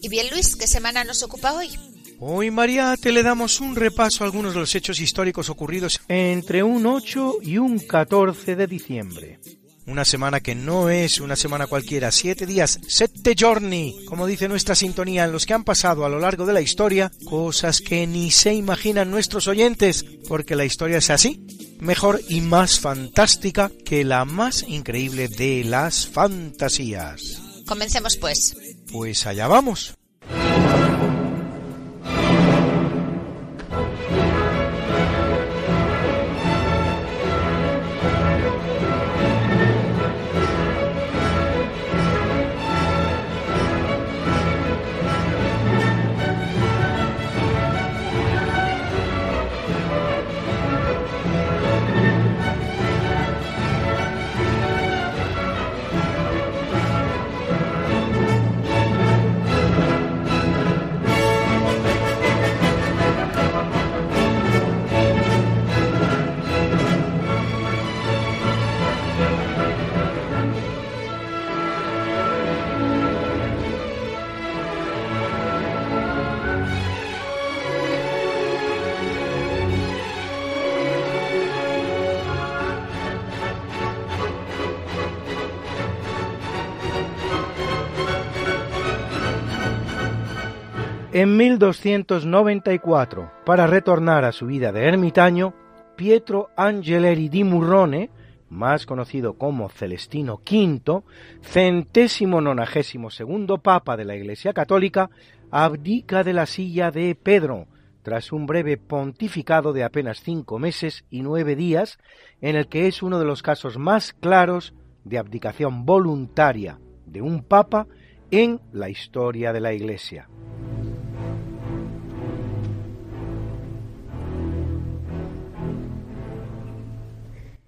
Y bien, Luis, ¿qué semana nos ocupa hoy? Hoy, Mariate, le damos un repaso a algunos de los hechos históricos ocurridos entre un 8 y un 14 de diciembre. Una semana que no es una semana cualquiera, siete días, sette giorni, como dice nuestra sintonía, en los que han pasado a lo largo de la historia cosas que ni se imaginan nuestros oyentes, porque la historia es así, mejor y más fantástica que la más increíble de las fantasías. Comencemos pues. Pues allá vamos. En 1294, para retornar a su vida de ermitaño, Pietro Angeleri di Murrone, más conocido como Celestino V, centésimo nonagésimo segundo papa de la Iglesia Católica, abdica de la silla de Pedro, tras un breve pontificado de apenas cinco meses y nueve días, en el que es uno de los casos más claros de abdicación voluntaria de un papa en la historia de la Iglesia.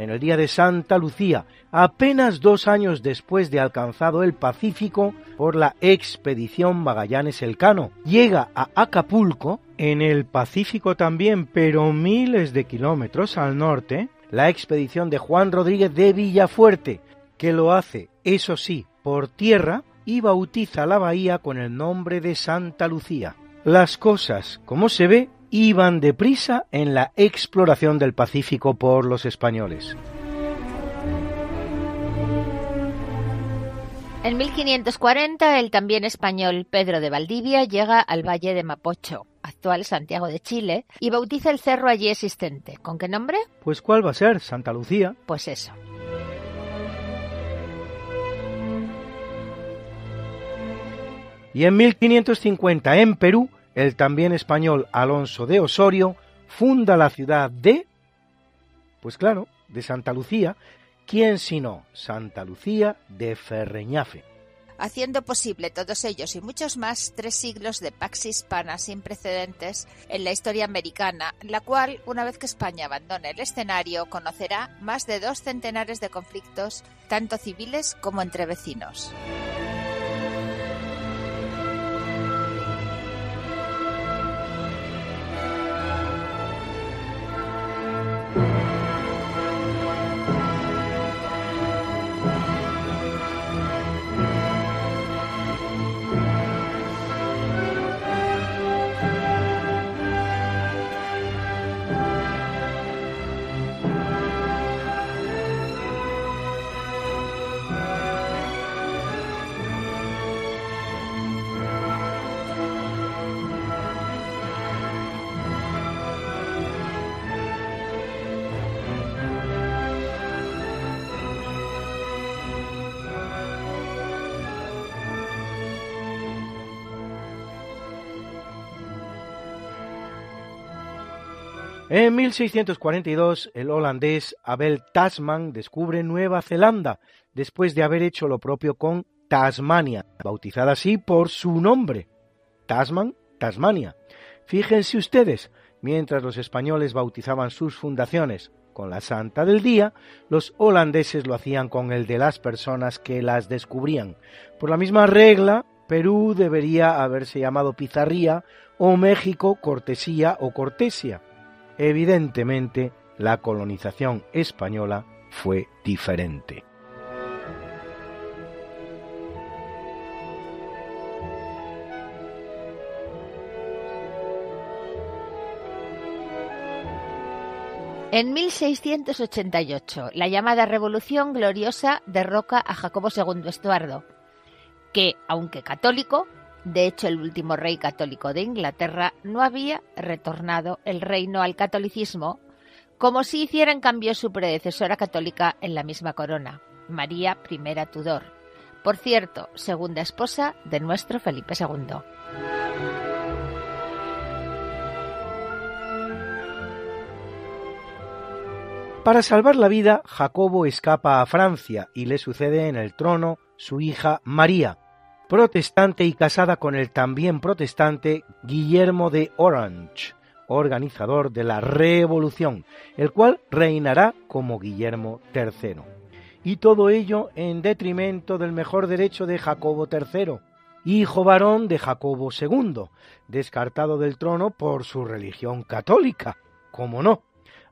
en el día de Santa Lucía, apenas dos años después de alcanzado el Pacífico por la expedición Magallanes Elcano. Llega a Acapulco, en el Pacífico también, pero miles de kilómetros al norte, la expedición de Juan Rodríguez de Villafuerte, que lo hace, eso sí, por tierra y bautiza la bahía con el nombre de Santa Lucía. Las cosas, como se ve, iban deprisa en la exploración del Pacífico por los españoles. En 1540, el también español Pedro de Valdivia llega al valle de Mapocho, actual Santiago de Chile, y bautiza el cerro allí existente. ¿Con qué nombre? Pues ¿cuál va a ser? Santa Lucía. Pues eso. Y en 1550 en Perú, el también español Alonso de Osorio funda la ciudad de, pues claro, de Santa Lucía, ¿quién sino Santa Lucía de Ferreñafe? haciendo posible todos ellos y muchos más tres siglos de pax hispana sin precedentes en la historia americana, la cual, una vez que España abandone el escenario, conocerá más de dos centenares de conflictos, tanto civiles como entre vecinos. En 1642, el holandés Abel Tasman descubre Nueva Zelanda, después de haber hecho lo propio con Tasmania, bautizada así por su nombre. Tasman, Tasmania. Fíjense ustedes, mientras los españoles bautizaban sus fundaciones con la Santa del Día, los holandeses lo hacían con el de las personas que las descubrían. Por la misma regla, Perú debería haberse llamado Pizarría o México Cortesía o Cortesia. Evidentemente, la colonización española fue diferente. En 1688, la llamada Revolución Gloriosa derroca a Jacobo II Estuardo, que, aunque católico, de hecho el último rey católico de Inglaterra, no había retornado el reino al catolicismo, como si hiciera en cambio su predecesora católica en la misma corona, María I Tudor, por cierto, segunda esposa de nuestro Felipe II. Para salvar la vida, Jacobo escapa a Francia y le sucede en el trono su hija María, protestante y casada con el también protestante Guillermo de Orange, organizador de la Revolución, el cual reinará como Guillermo III. Y todo ello en detrimento del mejor derecho de Jacobo III, hijo varón de Jacobo II, descartado del trono por su religión católica, como no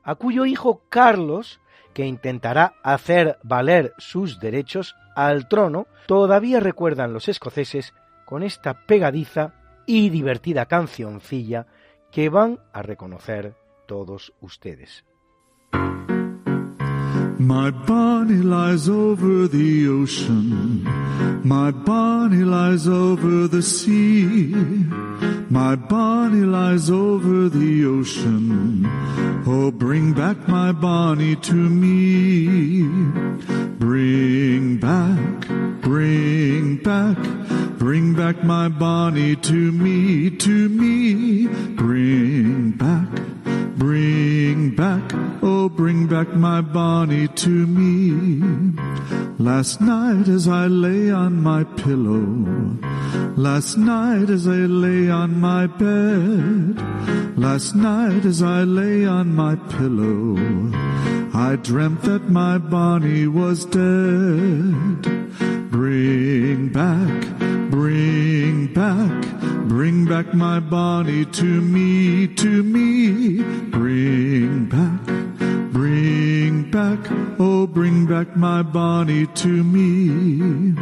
a cuyo hijo Carlos, que intentará hacer valer sus derechos al trono, todavía recuerdan los escoceses con esta pegadiza y divertida cancioncilla que van a reconocer todos ustedes. My Bonnie lies over the ocean. My Bonnie lies over the sea. My Bonnie lies over the ocean. Oh, bring back my Bonnie to me. Bring back, bring back, bring back my Bonnie to me, to me. Bring back Bring back, oh bring back my Bonnie to me. Last night as I lay on my pillow, last night as I lay on my bed, last night as I lay on my pillow, I dreamt that my Bonnie was dead. Bring back, bring back, Bring back my Bonnie to me, to me. Back my Bonnie to me.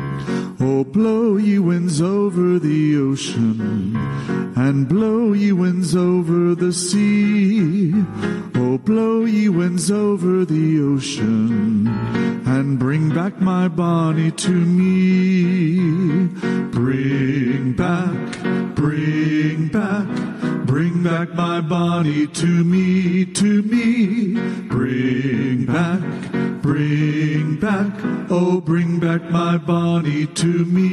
Oh blow ye winds over the ocean and blow ye winds over the sea. Oh blow ye winds over the ocean and bring back my Bonnie to me. Bring back Bring back, bring back my Bonnie to me, to me. Bring back, bring back, oh, bring back my Bonnie to me.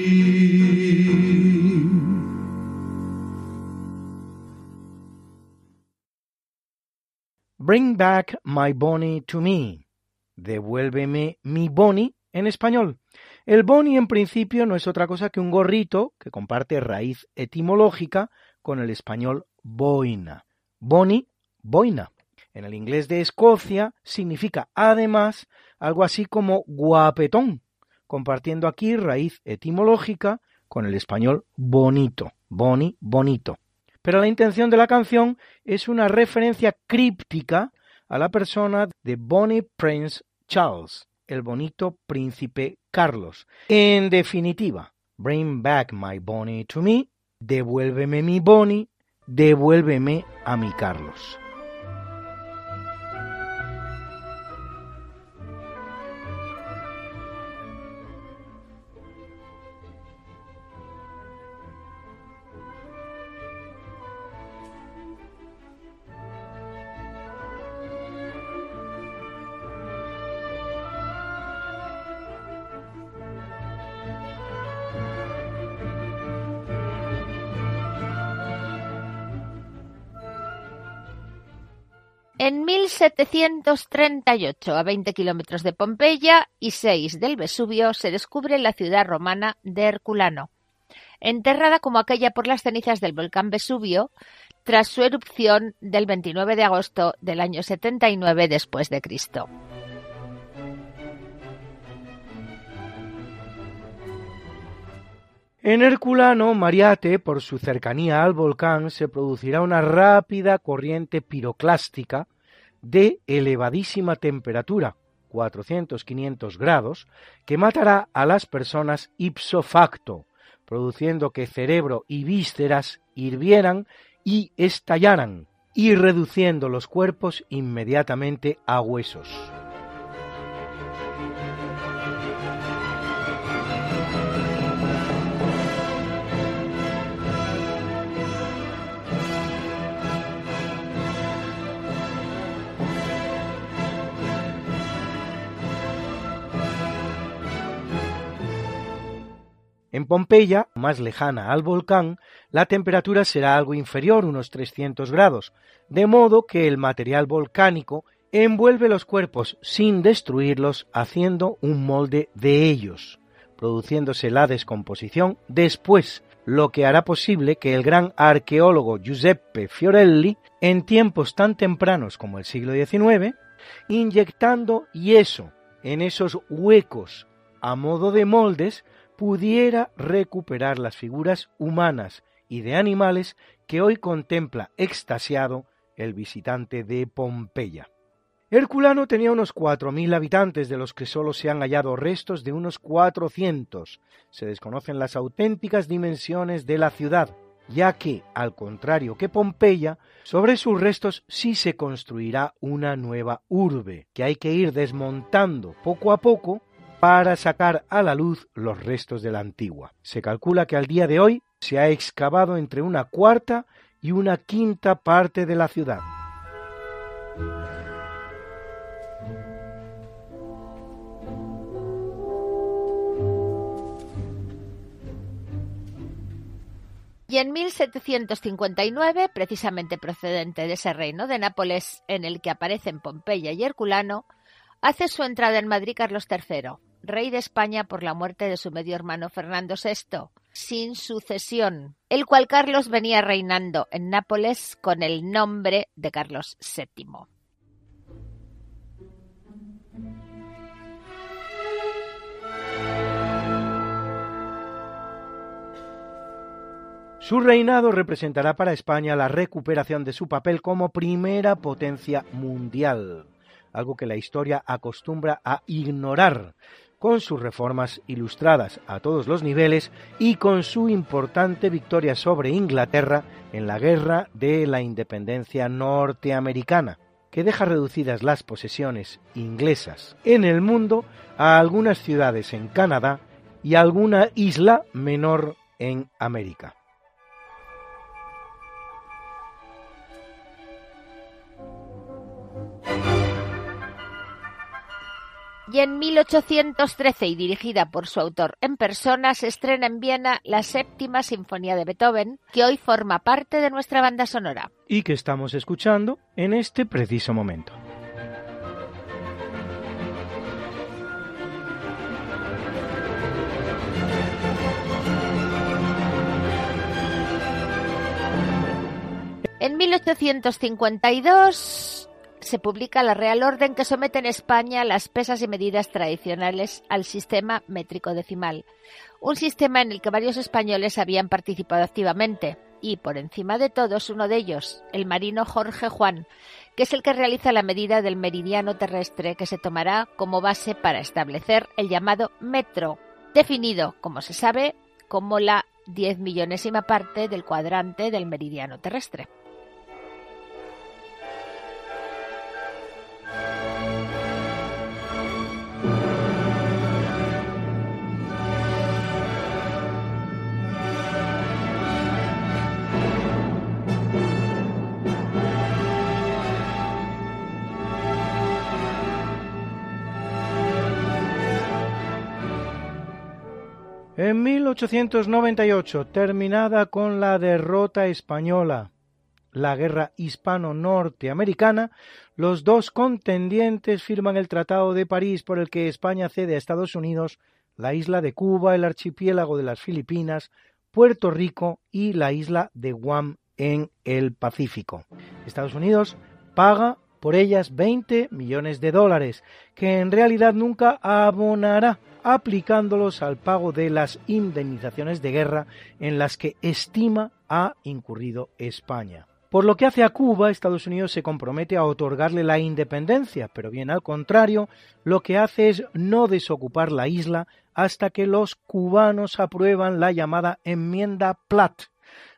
Bring back my Bonnie to me. Devuélveme mi Bonnie en español. El boni en principio no es otra cosa que un gorrito que comparte raíz etimológica con el español boina. Boni, boina. En el inglés de Escocia significa además algo así como guapetón, compartiendo aquí raíz etimológica con el español bonito, boni, bonito. Pero la intención de la canción es una referencia críptica a la persona de Bonnie Prince Charles, el bonito príncipe Carlos. En definitiva, bring back my Bonnie to me, devuélveme mi Bonnie, devuélveme a mi Carlos. En 1738, a 20 kilómetros de Pompeya y 6 del Vesubio, se descubre la ciudad romana de Herculano, enterrada como aquella por las cenizas del volcán Vesubio, tras su erupción del 29 de agosto del año 79 después de Cristo. En Herculano, Mariate, por su cercanía al volcán, se producirá una rápida corriente piroclástica de elevadísima temperatura, 400-500 grados, que matará a las personas ipso facto, produciendo que cerebro y vísceras hirvieran y estallaran, y reduciendo los cuerpos inmediatamente a huesos. En Pompeya, más lejana al volcán, la temperatura será algo inferior, unos 300 grados, de modo que el material volcánico envuelve los cuerpos sin destruirlos, haciendo un molde de ellos, produciéndose la descomposición después, lo que hará posible que el gran arqueólogo Giuseppe Fiorelli, en tiempos tan tempranos como el siglo XIX, inyectando yeso en esos huecos a modo de moldes, pudiera recuperar las figuras humanas y de animales que hoy contempla extasiado el visitante de Pompeya. Herculano tenía unos cuatro mil habitantes, de los que sólo se han hallado restos de unos cuatrocientos. Se desconocen las auténticas dimensiones de la ciudad, ya que, al contrario que Pompeya, sobre sus restos sí se construirá una nueva urbe, que hay que ir desmontando poco a poco para sacar a la luz los restos de la antigua. Se calcula que al día de hoy se ha excavado entre una cuarta y una quinta parte de la ciudad. Y en 1759, precisamente procedente de ese reino de Nápoles en el que aparecen Pompeya y Herculano, hace su entrada en Madrid Carlos III, rey de España por la muerte de su medio hermano Fernando VI, sin sucesión, el cual Carlos venía reinando en Nápoles con el nombre de Carlos VII. Su reinado representará para España la recuperación de su papel como primera potencia mundial, algo que la historia acostumbra a ignorar, con sus reformas ilustradas a todos los niveles y con su importante victoria sobre Inglaterra en la Guerra de la Independencia norteamericana, que deja reducidas las posesiones inglesas en el mundo a algunas ciudades en Canadá y alguna isla menor en América. Y en 1813 y dirigida por su autor en persona se estrena en Viena la séptima sinfonía de Beethoven, que hoy forma parte de nuestra banda sonora. Y que estamos escuchando en este preciso momento. En 1852 se publica la Real Orden que somete en España las pesas y medidas tradicionales al sistema métrico decimal, un sistema en el que varios españoles habían participado activamente, y por encima de todos uno de ellos, el marino Jorge Juan, que es el que realiza la medida del meridiano terrestre que se tomará como base para establecer el llamado metro, definido, como se sabe, como la diez millonésima parte del cuadrante del meridiano terrestre. En 1898, terminada con la derrota española, la guerra hispano-norteamericana, los dos contendientes firman el Tratado de París por el que España cede a Estados Unidos la isla de Cuba, el archipiélago de las Filipinas, Puerto Rico y la isla de Guam en el Pacífico. Estados Unidos paga por ellas 20 millones de dólares, que en realidad nunca abonará, aplicándolos al pago de las indemnizaciones de guerra en las que estima ha incurrido España. Por lo que hace a Cuba, Estados Unidos se compromete a otorgarle la independencia, pero bien al contrario, lo que hace es no desocupar la isla hasta que los cubanos aprueban la llamada enmienda Platt,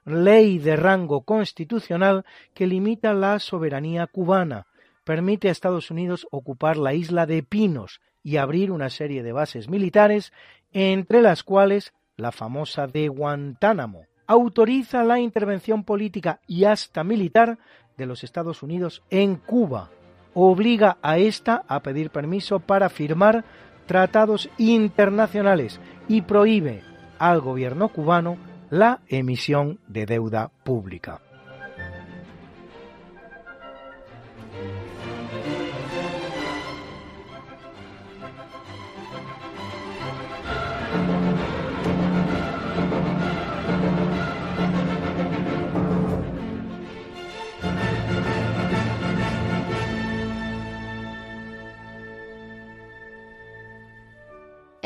ley de rango constitucional que limita la soberanía cubana, permite a Estados Unidos ocupar la isla de Pinos y abrir una serie de bases militares, entre las cuales la famosa de Guantánamo. Autoriza la intervención política y hasta militar de los Estados Unidos en Cuba. Obliga a ésta a pedir permiso para firmar tratados internacionales y prohíbe al gobierno cubano la emisión de deuda pública.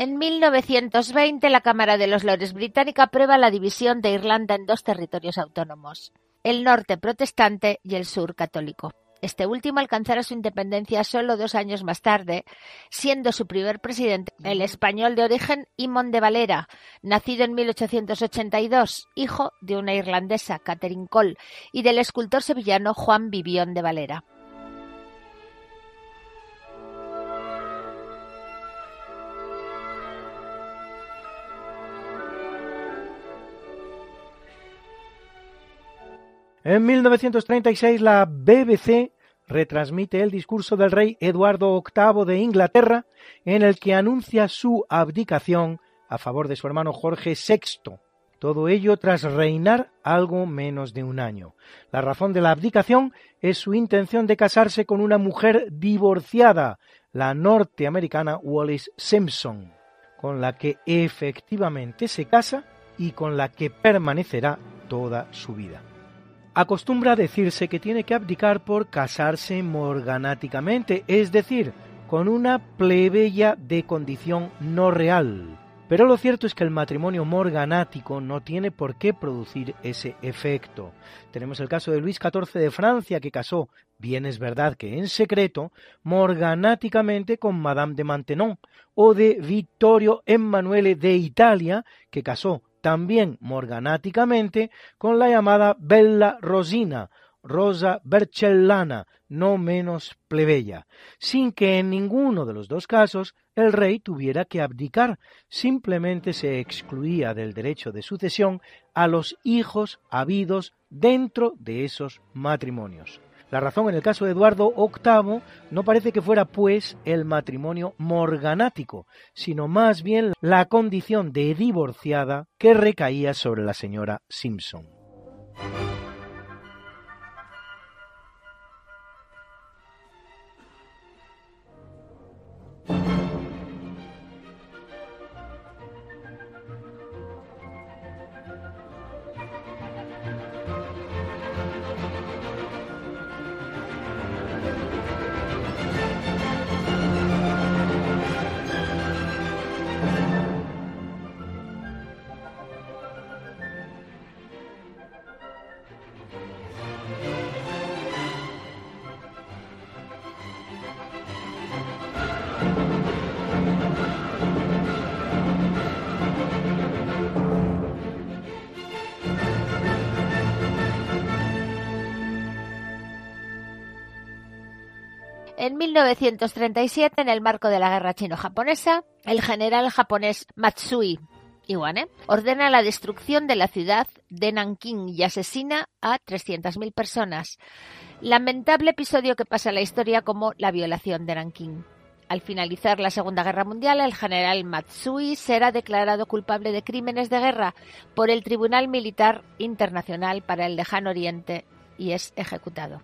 En 1920, la Cámara de los Lores británica aprueba la división de Irlanda en dos territorios autónomos, el norte protestante y el sur católico. Este último alcanzará su independencia solo dos años más tarde, siendo su primer presidente el español de origen Imón de Valera, nacido en 1882, hijo de una irlandesa, Catherine Cole, y del escultor sevillano Juan Vivión de Valera. En 1936 la BBC retransmite el discurso del rey Eduardo VIII de Inglaterra en el que anuncia su abdicación a favor de su hermano Jorge VI. Todo ello tras reinar algo menos de un año. La razón de la abdicación es su intención de casarse con una mujer divorciada, la norteamericana Wallis Simpson, con la que efectivamente se casa y con la que permanecerá toda su vida. Acostumbra decirse que tiene que abdicar por casarse morganáticamente, es decir, con una plebeya de condición no real. Pero lo cierto es que el matrimonio morganático no tiene por qué producir ese efecto. Tenemos el caso de Luis XIV de Francia, que casó, bien es verdad que en secreto, morganáticamente con Madame de Maintenon, o de Vittorio Emanuele de Italia, que casó también morganáticamente con la llamada Bella Rosina, Rosa Bercellana, no menos plebeya, sin que en ninguno de los dos casos el rey tuviera que abdicar, simplemente se excluía del derecho de sucesión a los hijos habidos dentro de esos matrimonios. La razón en el caso de Eduardo VIII no parece que fuera pues el matrimonio morganático, sino más bien la condición de divorciada que recaía sobre la señora Simpson. 1937, en el marco de la guerra chino-japonesa, el general japonés Matsui Iwane ordena la destrucción de la ciudad de Nankín y asesina a 300.000 personas. Lamentable episodio que pasa a la historia como la violación de Nankín. Al finalizar la Segunda Guerra Mundial, el general Matsui será declarado culpable de crímenes de guerra por el Tribunal Militar Internacional para el Lejano Oriente y es ejecutado.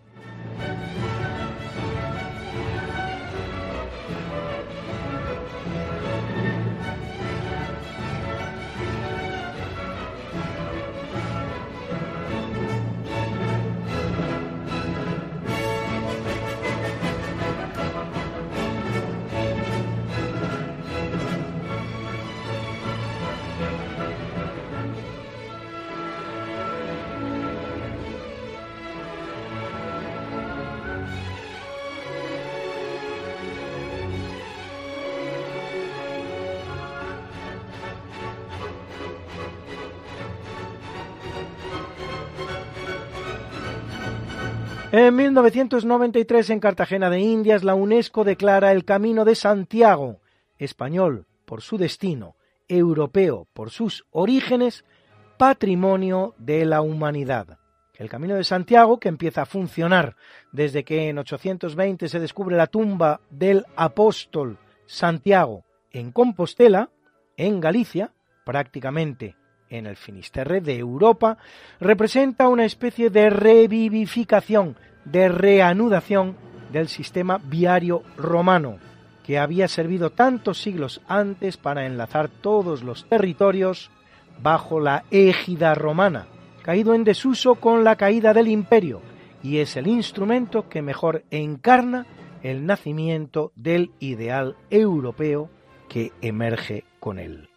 En 1993, en Cartagena de Indias, la UNESCO declara el Camino de Santiago, español por su destino, europeo por sus orígenes, patrimonio de la humanidad. El Camino de Santiago, que empieza a funcionar desde que en 820 se descubre la tumba del apóstol Santiago en Compostela, en Galicia, prácticamente en el Finisterre de Europa, representa una especie de revivificación, de reanudación del sistema viario romano, que había servido tantos siglos antes para enlazar todos los territorios bajo la égida romana, caído en desuso con la caída del imperio, y es el instrumento que mejor encarna el nacimiento del ideal europeo que emerge con él.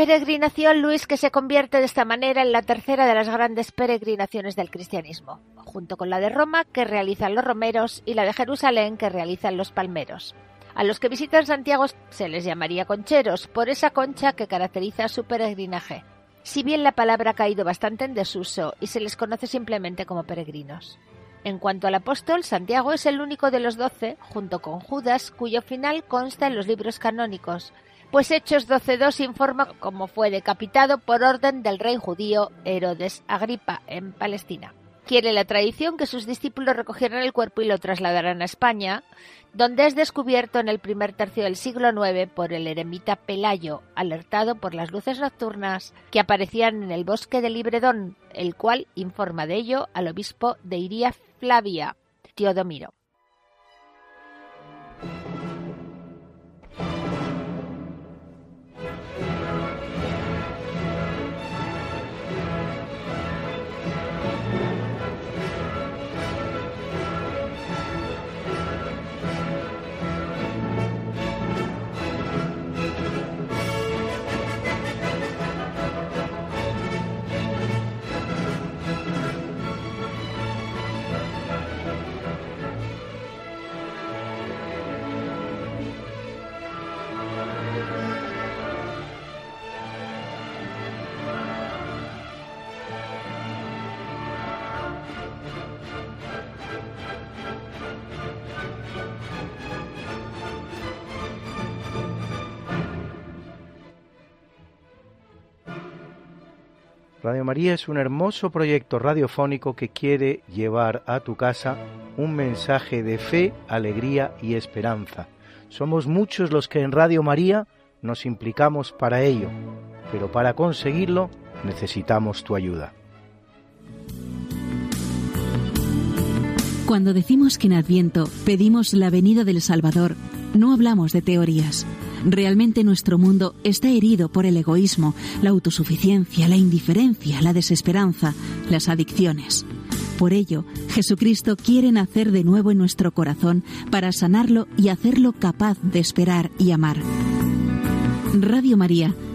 Peregrinación, Luis, que se convierte de esta manera en la tercera de las grandes peregrinaciones del cristianismo, junto con la de Roma que realizan los romeros y la de Jerusalén que realizan los palmeros. A los que visitan Santiago se les llamaría concheros, por esa concha que caracteriza su peregrinaje, si bien la palabra ha caído bastante en desuso y se les conoce simplemente como peregrinos. En cuanto al apóstol, Santiago es el único de los doce, junto con Judas, cuyo final consta en los libros canónicos, pues Hechos 12.2 informa cómo fue decapitado por orden del rey judío Herodes Agripa en Palestina. Quiere la tradición que sus discípulos recogieran el cuerpo y lo trasladaran a España, donde es descubierto en el primer tercio del siglo IX por el eremita Pelayo, alertado por las luces nocturnas que aparecían en el bosque de Libredón, el cual informa de ello al obispo de Iria Flavia, Teodomiro. Radio María es un hermoso proyecto radiofónico que quiere llevar a tu casa un mensaje de fe, alegría y esperanza. Somos muchos los que en Radio María nos implicamos para ello, pero para conseguirlo necesitamos tu ayuda. Cuando decimos que en Adviento pedimos la venida del Salvador, no hablamos de teorías Realmente nuestro mundo está herido por el egoísmo, la autosuficiencia, la indiferencia, la desesperanza, las adicciones. Por ello, Jesucristo quiere nacer de nuevo en nuestro corazón para sanarlo y hacerlo capaz de esperar y amar. Radio María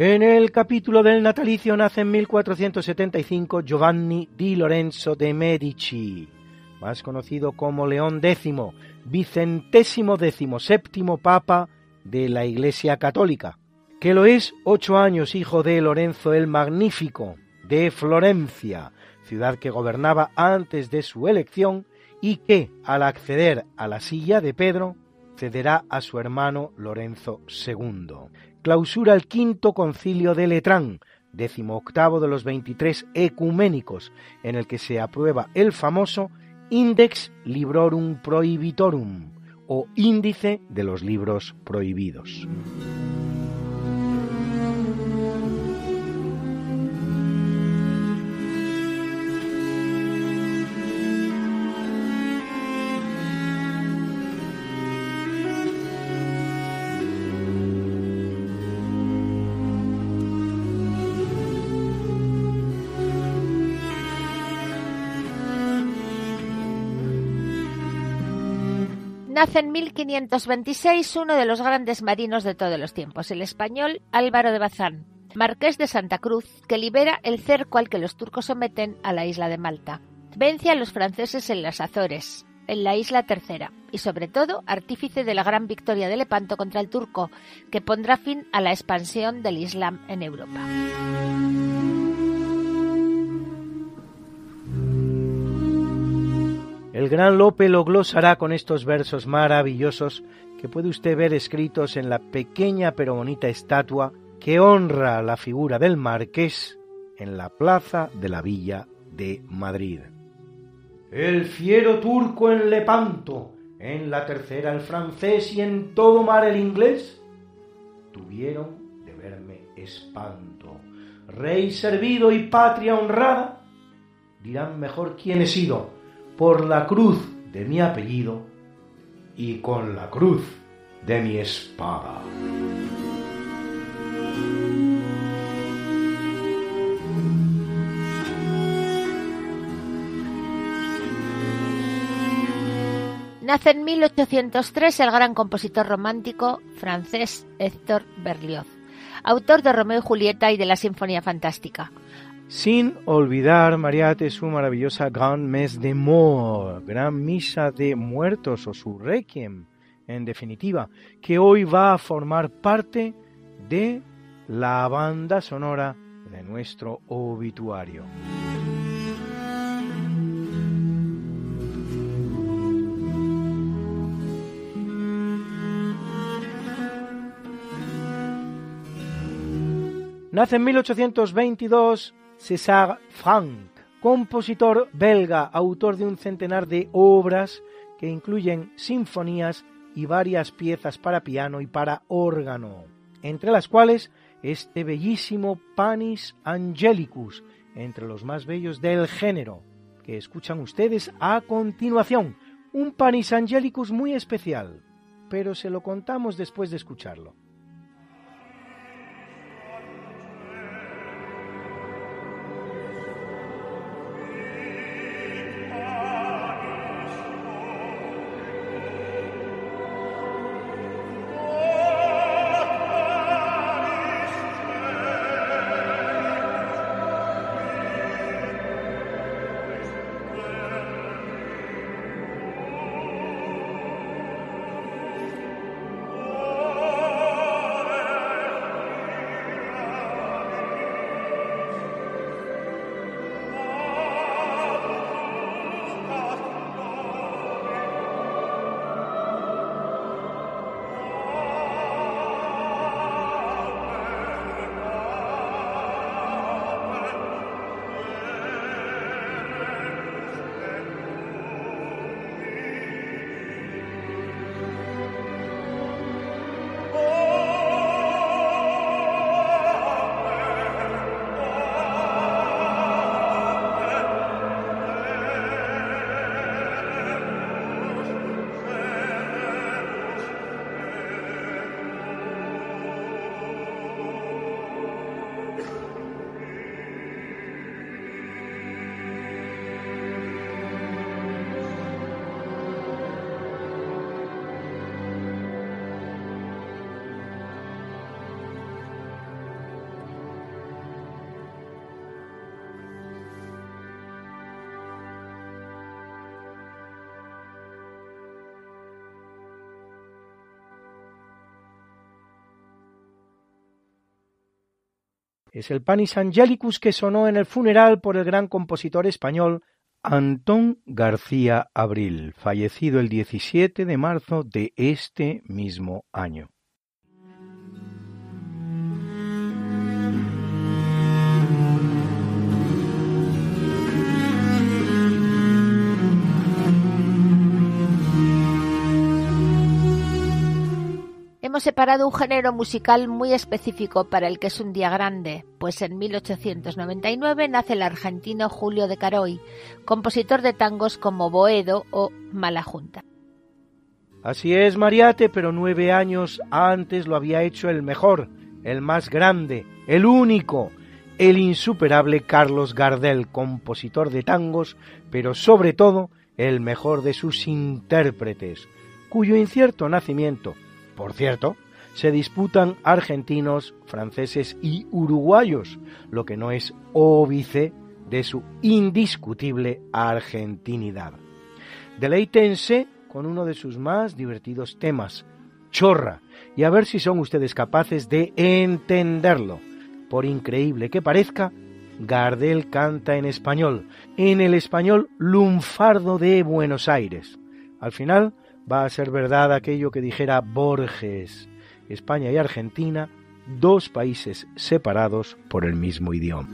En el capítulo del natalicio nace en 1475 Giovanni di Lorenzo de Medici, más conocido como León X, vicentésimo décimo séptimo papa de la Iglesia Católica, que lo es ocho años hijo de Lorenzo el Magnífico de Florencia, ciudad que gobernaba antes de su elección y que, al acceder a la silla de Pedro, cederá a su hermano Lorenzo II clausura el quinto concilio de Letrán, décimo octavo de los 23 ecuménicos, en el que se aprueba el famoso Index Librorum Prohibitorum, o índice de los libros prohibidos. Nace en 1526 uno de los grandes marinos de todos los tiempos, el español Álvaro de Bazán, marqués de Santa Cruz, que libera el cerco al que los turcos someten a la isla de Malta. Vence a los franceses en las Azores, en la isla tercera, y sobre todo artífice de la gran victoria de Lepanto contra el turco, que pondrá fin a la expansión del Islam en Europa. Gran Lope lo glosará con estos versos maravillosos que puede usted ver escritos en la pequeña pero bonita estatua que honra la figura del marqués en la plaza de la villa de Madrid. El fiero turco en Lepanto, en la tercera el francés y en todo mar el inglés, tuvieron de verme espanto. Rey servido y patria honrada, dirán mejor quién he sido, por la cruz de mi apellido y con la cruz de mi espada. Nace en 1803 el gran compositor romántico francés Héctor Berlioz, autor de Romeo y Julieta y de la Sinfonía Fantástica sin olvidar, Mariate, su maravillosa Grand Mes de Mort, Gran Misa de Muertos o su Requiem, en definitiva, que hoy va a formar parte de la banda sonora de nuestro obituario. Nace en 1822 César Franck, compositor belga, autor de un centenar de obras que incluyen sinfonías y varias piezas para piano y para órgano, entre las cuales este bellísimo Panis Angelicus, entre los más bellos del género, que escuchan ustedes a continuación, un Panis Angelicus muy especial, pero se lo contamos después de escucharlo. Es el Panis Angelicus que sonó en el funeral por el gran compositor español Antón García Abril, fallecido el 17 de marzo de este mismo año. Separado un género musical muy específio para el que es un día grande, pues en 1899 nace el argentino Julio de Caroy, compositor de tangos como Boedo o Mala Junta. Así es, Mariate, pero nueve años antes lo había hecho el mejor, el más grande, el único, el insuperable Carlos Gardel, compositor de tangos, pero sobre todo el mejor de sus intérpretes, cuyo incierto nacimiento por cierto, se disputan argentinos, franceses y uruguayos, lo que no es óbice de su indiscutible argentinidad. Deleítense con uno de sus más divertidos temas, Chorra, y a ver si son ustedes capaces de entenderlo. Por increíble que parezca, Gardel canta en español, en el español lunfardo de Buenos Aires. Al final, va a ser verdad aquello que dijera Borges, España y Argentina, dos países separados por el mismo idioma.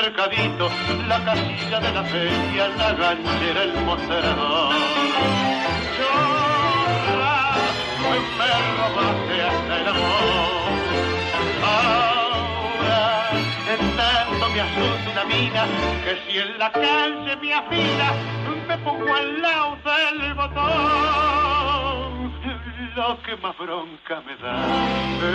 La casilla de la feria, la ganchera, el mostrador. Chorra, me robaste hasta el amor. Ahora, en tanto me asusta una mina, que si en la calle me afina, me pongo al lado del botón. Lo que más bronca me da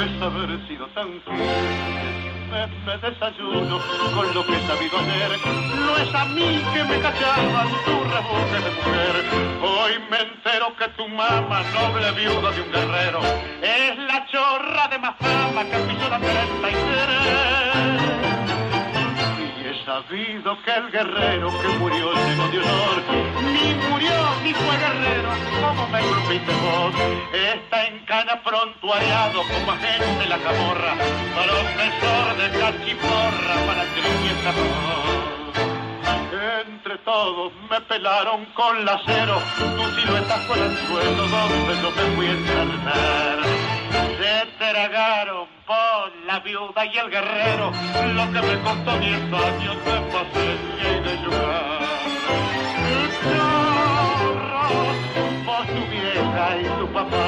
es haber sido tan fiel me, desayuno con lo que he sabido ayer. No es a mí que me cachaban tu rebuje de mujer. Hoy me entero que tu mamá, noble viuda de un guerrero, es la chorra de más fama que pisó la 33 sabido que el guerrero que murió lleno de honor, ni murió ni fue guerrero, como me golpeaste vos, está en cana prontuariado como agente la camorra, profesor de cachiporra para que entre todos me pelaron con lacero, tu silueta fue el suelo donde yo me fui a encerrar. Se tragaron por la viuda y el guerrero, lo que me costó diez años de paciencia y de llorar. Chorro, vos tu vieja y tu papá,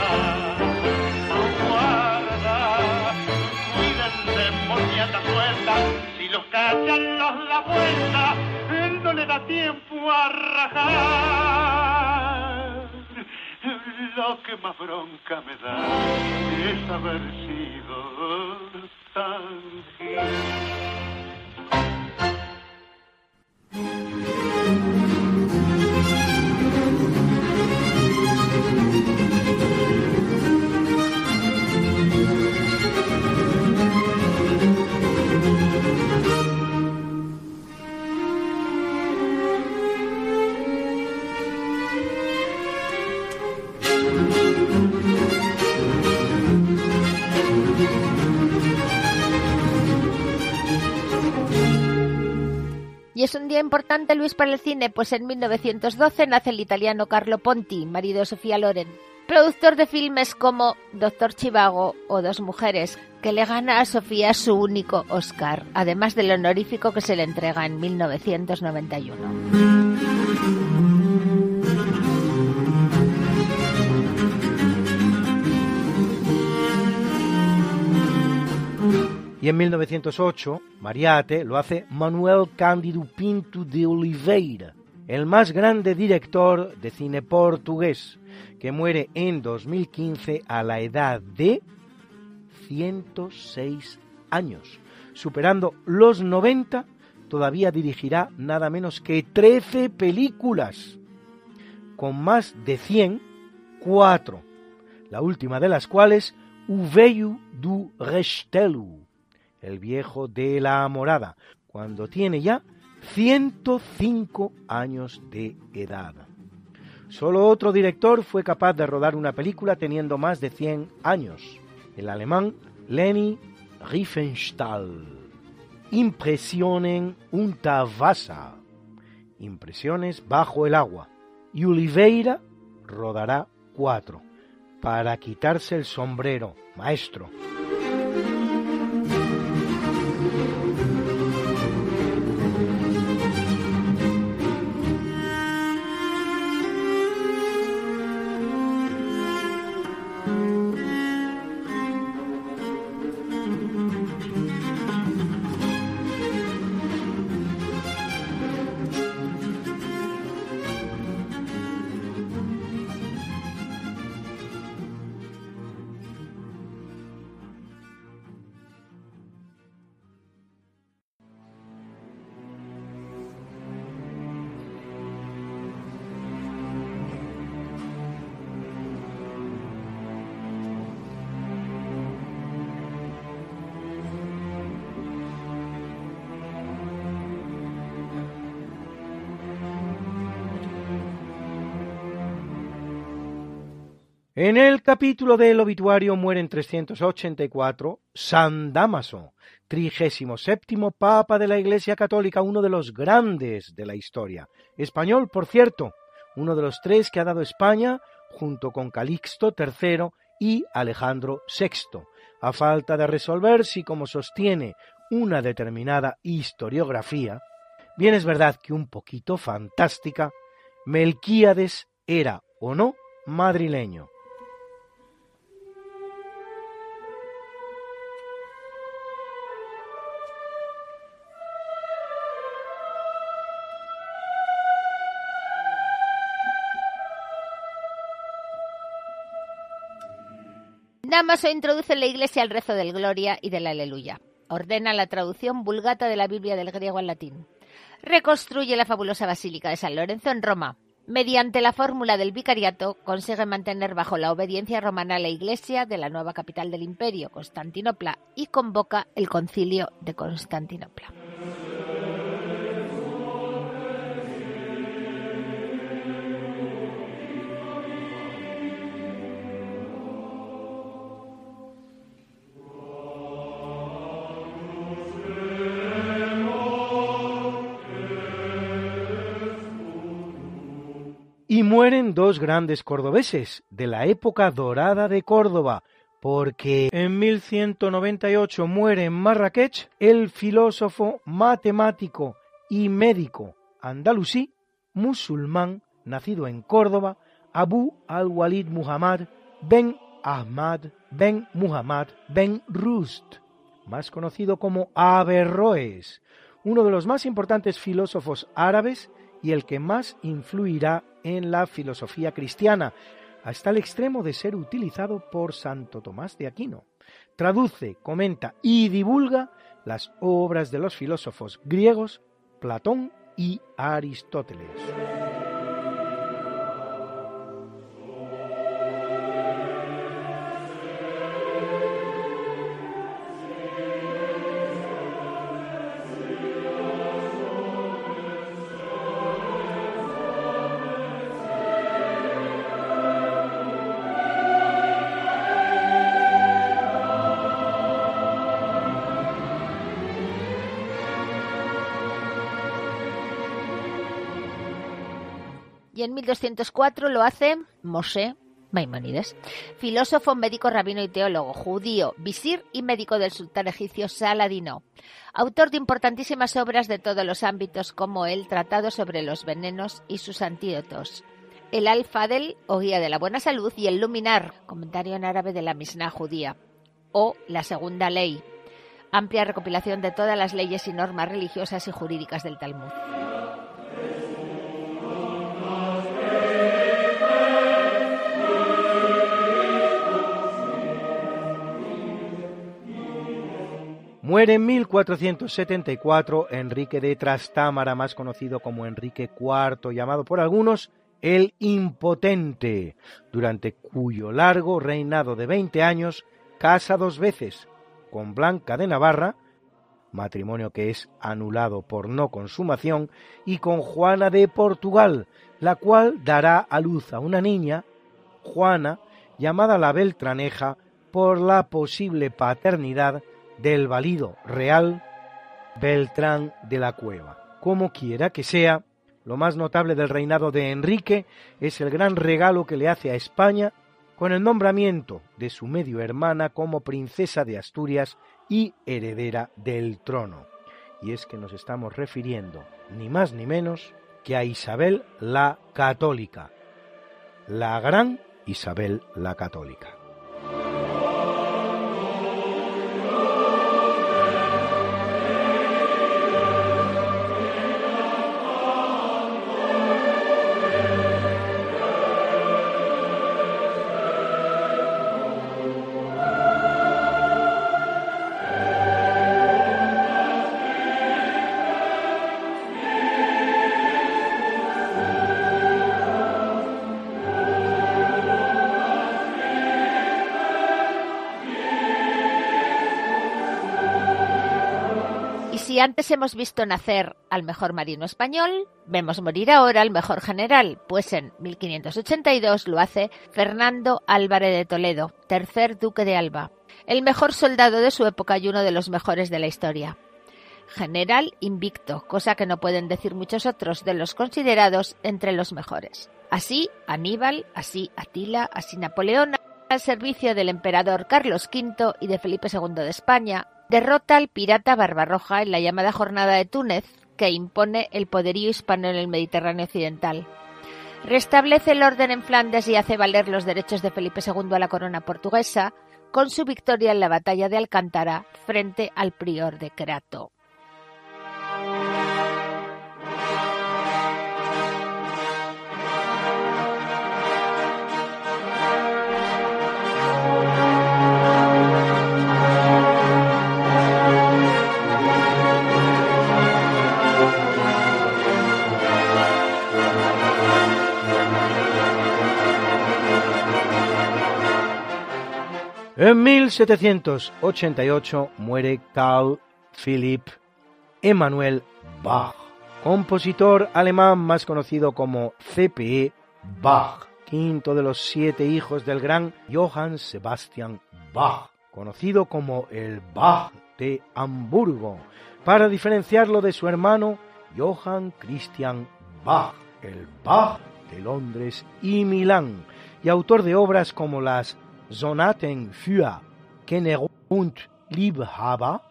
guarda, cuídense, moniata suelta, si los cachan los la vuelta, él no le da tiempo a rajar lo que más bronca me da es haber sido tan Y es un día importante, Luis, para el cine, pues en 1912 nace el italiano Carlo Ponti, marido de Sofía Loren, productor de filmes como Doctor Chivago o Dos Mujeres, que le gana a Sofía su único Oscar, además del honorífico que se le entrega en 1991. Y en 1908, Mariate lo hace Manuel Cândido Pinto de Oliveira, el más grande director de cine portugués, que muere en 2015 a la edad de 106 años. Superando los 90, todavía dirigirá nada menos que 13 películas, con más de 100, 4, la última de las cuales Uveio du Restelu, el viejo de la morada, cuando tiene ya 105 años de edad. Solo otro director fue capaz de rodar una película teniendo más de 100 años, el alemán Leni Riefenstahl. Impresionen unter Wasser. Impresiones bajo el agua. Y Oliveira rodará cuatro. Para quitarse el sombrero, maestro. Capítulo del obituario muere en 384 San Damaso, trigésimo séptimo papa de la Iglesia Católica, uno de los grandes de la historia. Español, por cierto, uno de los tres que ha dado España junto con Calixto III y Alejandro VI, a falta de resolver si, como sostiene una determinada historiografía, bien es verdad que un poquito fantástica, Melquíades era o no madrileño. Damaso introduce en la Iglesia el rezo del Gloria y del Aleluya. Ordena la traducción vulgata de la Biblia del griego al latín. Reconstruye la fabulosa Basílica de San Lorenzo en Roma. Mediante la fórmula del vicariato consigue mantener bajo la obediencia romana la Iglesia de la nueva capital del imperio, Constantinopla, y convoca el concilio de Constantinopla. Mueren dos grandes cordobeses de la época dorada de Córdoba, porque en 1198 muere en Marrakech el filósofo, matemático y médico andalusí, musulmán, nacido en Córdoba, Abu al-Walid Muhammad ben Ahmad ben Muhammad ben Rust, más conocido como Averroes, uno de los más importantes filósofos árabes y el que más influirá en la filosofía cristiana, hasta el extremo de ser utilizado por Santo Tomás de Aquino. Traduce, comenta y divulga las obras de los filósofos griegos Platón y Aristóteles. Y en 1204 lo hace Moshe Maimonides, filósofo, médico, rabino y teólogo, judío, visir y médico del sultán egipcio Saladino, autor de importantísimas obras de todos los ámbitos como el Tratado sobre los venenos y sus antídotos, el Al-Fadel o Guía de la Buena Salud y el Luminar, comentario en árabe de la Mishnah judía, o la Segunda Ley, amplia recopilación de todas las leyes y normas religiosas y jurídicas del Talmud. Muere en 1474 Enrique de Trastámara, más conocido como Enrique IV, llamado por algunos el Impotente, durante cuyo largo reinado de 20 años casa dos veces con Blanca de Navarra, matrimonio que es anulado por no consumación, y con Juana de Portugal, la cual dará a luz a una niña, Juana, llamada la Beltraneja, por la posible paternidad del valido real Beltrán de la Cueva. Como quiera que sea, lo más notable del reinado de Enrique es el gran regalo que le hace a España con el nombramiento de su medio hermana como princesa de Asturias y heredera del trono. Y es que nos estamos refiriendo ni más ni menos que a Isabel la Católica, la gran Isabel la Católica. Antes hemos visto nacer al mejor marino español, vemos morir ahora al mejor general, pues en 1582 lo hace Fernando Álvarez de Toledo, tercer duque de Alba, el mejor soldado de su época y uno de los mejores de la historia. General invicto, cosa que no pueden decir muchos otros de los considerados entre los mejores. Así Aníbal, así Atila, así Napoleón, al servicio del emperador Carlos V y de Felipe II de España, derrota al pirata Barbarroja en la llamada Jornada de Túnez, que impone el poderío hispano en el Mediterráneo occidental. Restablece el orden en Flandes y hace valer los derechos de Felipe II a la corona portuguesa, con su victoria en la batalla de Alcántara frente al prior de Crato. En 1788 muere Carl Philipp Emanuel Bach, compositor alemán más conocido como C.P.E. Bach, quinto de los siete hijos del gran Johann Sebastian Bach, conocido como el Bach de Hamburgo, para diferenciarlo de su hermano Johann Christian Bach, el Bach de Londres y Milán, y autor de obras como las Sonaten für Kenner und Liebhaber,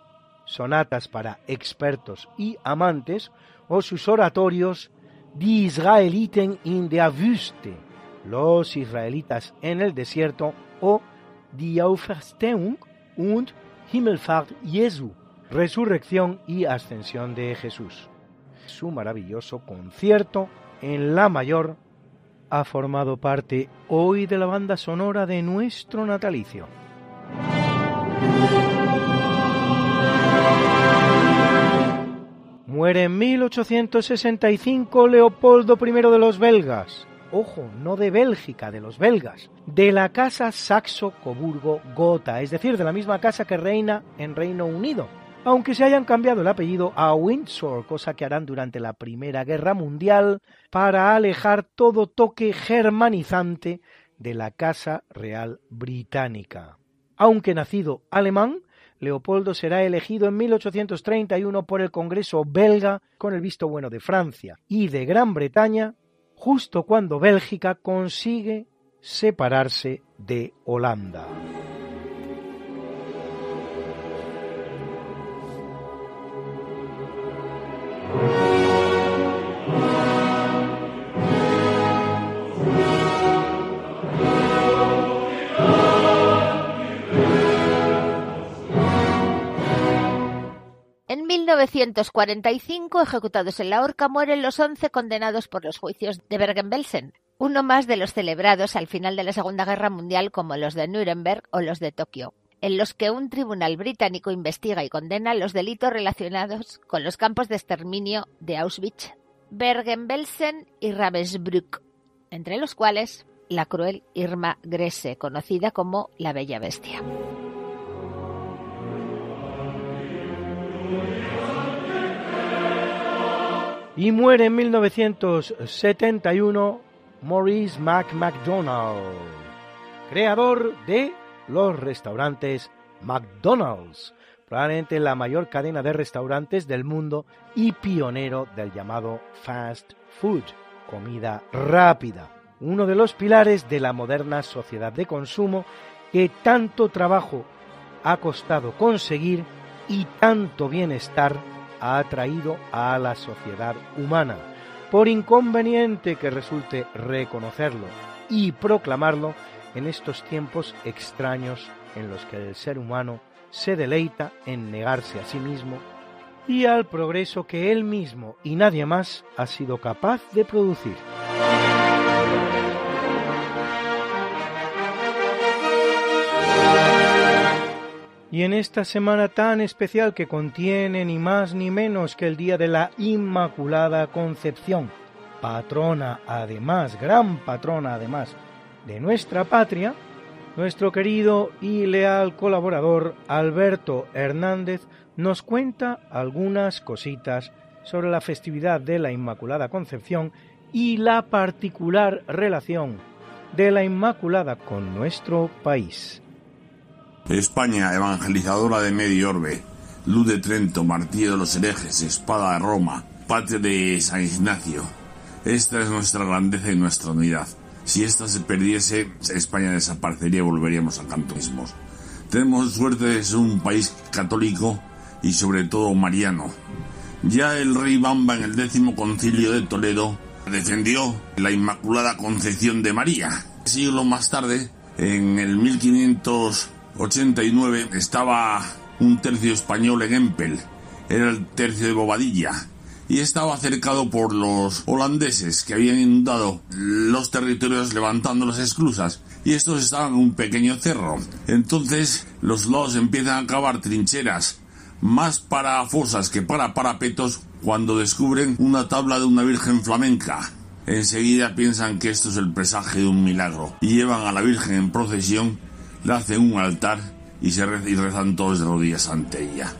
sonatas para expertos y amantes, o sus oratorios Die Israeliten in der Wüste, los israelitas en el desierto, o Die Auferstehung und Himmelfahrt Jesu, resurrección y ascensión de Jesús. Su maravilloso concierto en la mayor ha formado parte hoy de la banda sonora de nuestro natalicio. Muere en 1865 Leopoldo I de los belgas. Ojo, no de Bélgica, de los belgas. De la casa Saxo-Coburgo-Gotha, es decir, de la misma casa que reina en Reino Unido aunque se hayan cambiado el apellido a Windsor, cosa que harán durante la Primera Guerra Mundial para alejar todo toque germanizante de la Casa Real Británica. Aunque nacido alemán, Leopoldo será elegido en 1831 por el Congreso belga con el visto bueno de Francia y de Gran Bretaña, justo cuando Bélgica consigue separarse de Holanda. En 1945, ejecutados en la horca, mueren los 11 condenados por los juicios de Bergen-Belsen, uno más de los celebrados al final de la Segunda Guerra Mundial como los de Nuremberg o los de Tokio. En los que un tribunal británico investiga y condena los delitos relacionados con los campos de exterminio de Auschwitz, Bergen-Belsen y Ravensbrück, entre los cuales la cruel Irma Grese, conocida como la Bella Bestia. Y muere en 1971 Maurice McDonald, creador de los restaurantes McDonald's, probablemente la mayor cadena de restaurantes del mundo y pionero del llamado fast food, comida rápida, uno de los pilares de la moderna sociedad de consumo que tanto trabajo ha costado conseguir y tanto bienestar ha traído a la sociedad humana, por inconveniente que resulte reconocerlo y proclamarlo en estos tiempos extraños en los que el ser humano se deleita en negarse a sí mismo y al progreso que él mismo y nadie más ha sido capaz de producir. Y en esta semana tan especial que contiene ni más ni menos que el Día de la Inmaculada Concepción, patrona además, gran patrona además de nuestra patria, nuestro querido y leal colaborador Alberto Hernández nos cuenta algunas cositas sobre la festividad de la Inmaculada Concepción y la particular relación de la Inmaculada con nuestro país. España evangelizadora de medio orbe, luz de Trento, martillo de los herejes, espada de Roma, patria de San Ignacio. Esta es nuestra grandeza y nuestra unidad. Si esta se perdiese, España desaparecería y volveríamos a cantonismos. Tenemos suerte de ser un país católico y sobre todo mariano. Ya el rey Bamba en el décimo concilio de Toledo defendió la Inmaculada Concepción de María. Siglo más tarde, en el 1500 89 estaba un tercio español en Empel, era el tercio de Bobadilla, y estaba cercado por los holandeses que habían inundado los territorios levantando las esclusas, y estos estaban en un pequeño cerro. Entonces los lados empiezan a cavar trincheras más para fosas que para parapetos cuando descubren una tabla de una virgen flamenca. Enseguida piensan que esto es el presagio de un milagro y llevan a la Virgen en procesión le hacen un altar y se rezan todos de rodillas ante ella.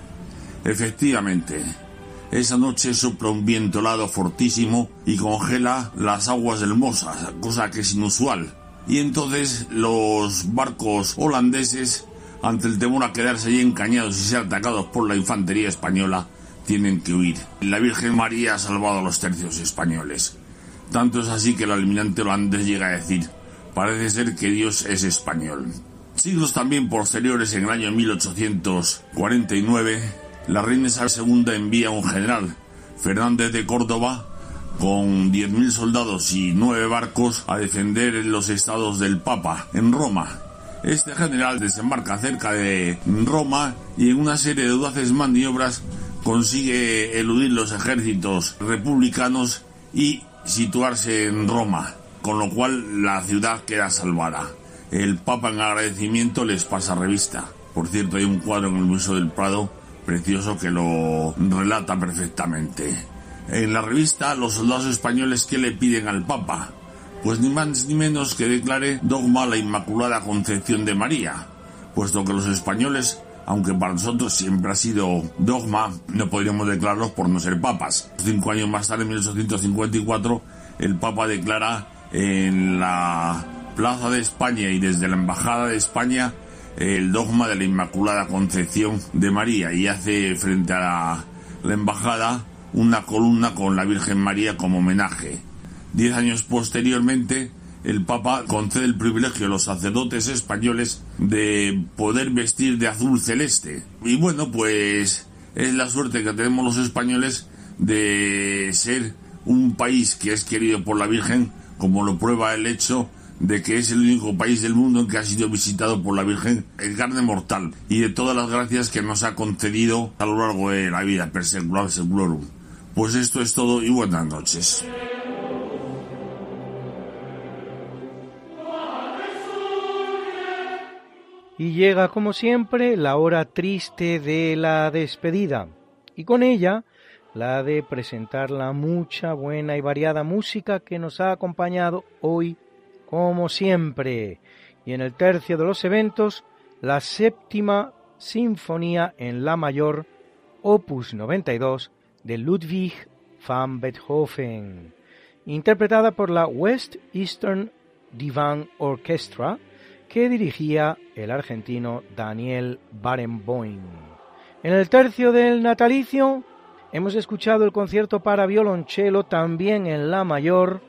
Efectivamente, esa noche sopla un viento helado fortísimo y congela las aguas del Mosa, cosa que es inusual. Y entonces los barcos holandeses, ante el temor a quedarse allí encañados y ser atacados por la infantería española, tienen que huir. La Virgen María ha salvado a los tercios españoles. Tanto es así que el almirante holandés llega a decir, parece ser que Dios es español. Siglos también posteriores, en el año 1849, la reina Isabel II envía un general, Fernández de Córdoba, con 10.000 soldados y 9 barcos a defender los estados del Papa en Roma. Este general desembarca cerca de Roma y en una serie de audaces maniobras consigue eludir los ejércitos republicanos y situarse en Roma, con lo cual la ciudad queda salvada el Papa en agradecimiento les pasa revista. Por cierto, hay un cuadro en el Museo del Prado precioso que lo relata perfectamente. En la revista, los soldados españoles que le piden al Papa, pues ni más ni menos que declare dogma la Inmaculada Concepción de María, puesto que los españoles, aunque para nosotros siempre ha sido dogma, no podríamos declararlos por no ser papas. Cinco años más tarde, en 1854, el Papa declara en la Plaza de España y desde la Embajada de España el dogma de la Inmaculada Concepción de María y hace frente a la, embajada una columna con la Virgen María como homenaje. Diez años posteriormente, el Papa concede el privilegio a los sacerdotes españoles de poder vestir de azul celeste. Y bueno, pues es la suerte que tenemos los españoles de ser un país que es querido por la Virgen, como lo prueba el hecho de que es el único país del mundo en que ha sido visitado por la Virgen en carne mortal y de todas las gracias que nos ha concedido a lo largo de la vida, per seculorum. Pues esto es todo y buenas noches. Y llega, como siempre, la hora triste de la despedida. Y con ella, la de presentar la mucha, buena y variada música que nos ha acompañado hoy, como siempre. Y en el tercio de los eventos, la séptima Sinfonía en La Mayor, opus 92, de Ludwig van Beethoven, interpretada por la West Eastern Divan Orchestra, que dirigía el argentino Daniel Barenboim. En el tercio del natalicio hemos escuchado el concierto para violonchelo también en La Mayor,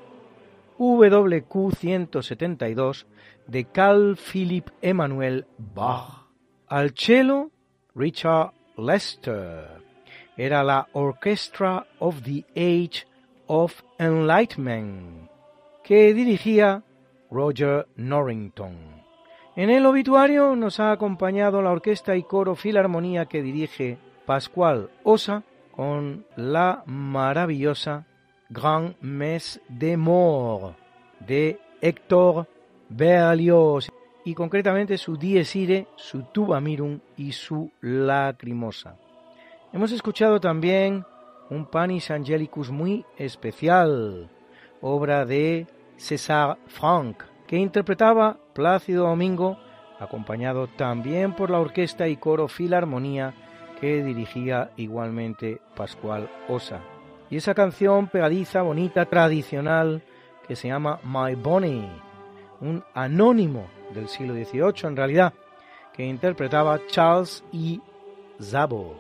WQ 172 de Carl Philipp Emanuel Bach. Al cello, Richard Lester. Era la Orchestra of the Age of Enlightenment, que dirigía Roger Norrington. En el obituario nos ha acompañado la orquesta y coro Filarmonía que dirige Pascual Osa con la maravillosa Grand Messe de Mort de Héctor Berlioz y concretamente su Dies Irae, su Tuba Mirum y su Lacrimosa. Hemos escuchado también un Panis Angelicus muy especial, obra de César Franck, que interpretaba Plácido Domingo, acompañado también por la orquesta y coro Filarmonía que dirigía igualmente Pascual Osa. Y esa canción pegadiza, bonita, tradicional, que se llama My Bonnie, un anónimo del siglo XVIII en realidad, que interpretaba Charles E. Zabo,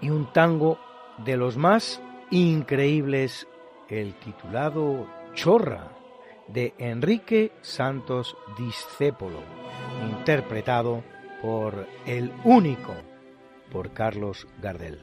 y un tango de los más increíbles, el titulado Chorra, de Enrique Santos Discépolo, interpretado por el único, por Carlos Gardel.